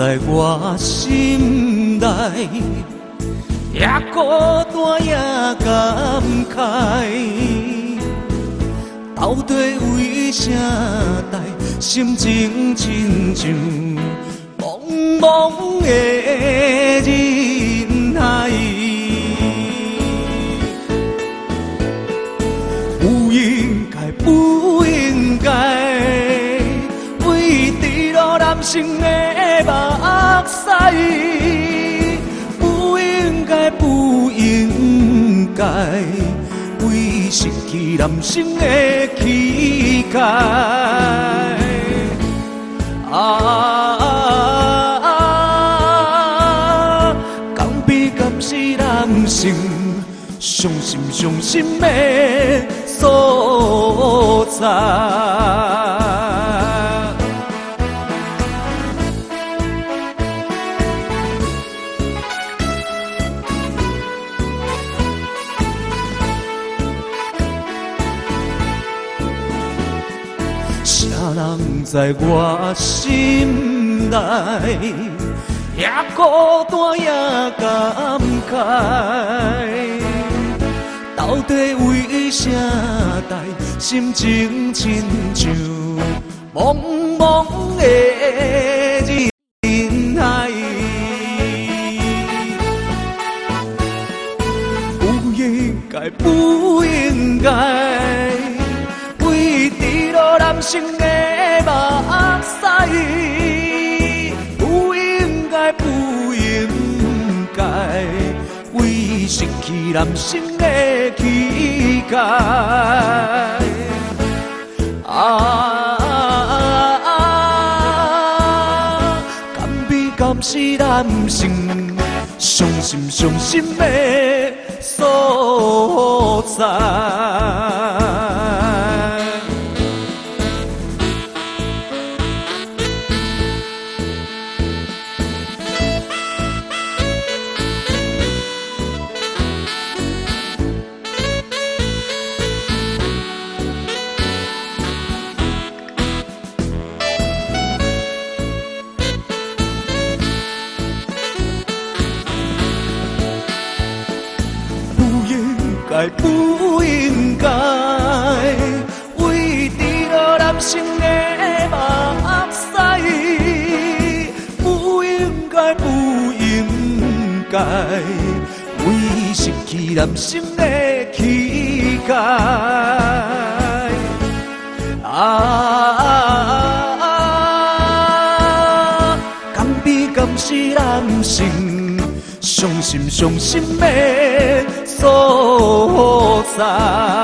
在我心内，也孤单也感慨。到底为啥代心情亲像茫茫的人海？不应该不男生的目屎？不应该不应该为失去男生的气概？啊，敢比敢是男生伤心伤心的所在。人在我心内，也孤单也感慨。到底为啥代心情亲像茫茫的人海？不应该，不应该。为坠落男生的失去男生的气概。啊，敢比敢是男生伤心伤心的所在。不应该为坠落男生的目屎，不应该，不应该为失去男生的气概。啊，敢比敢是男生伤心伤心的所在。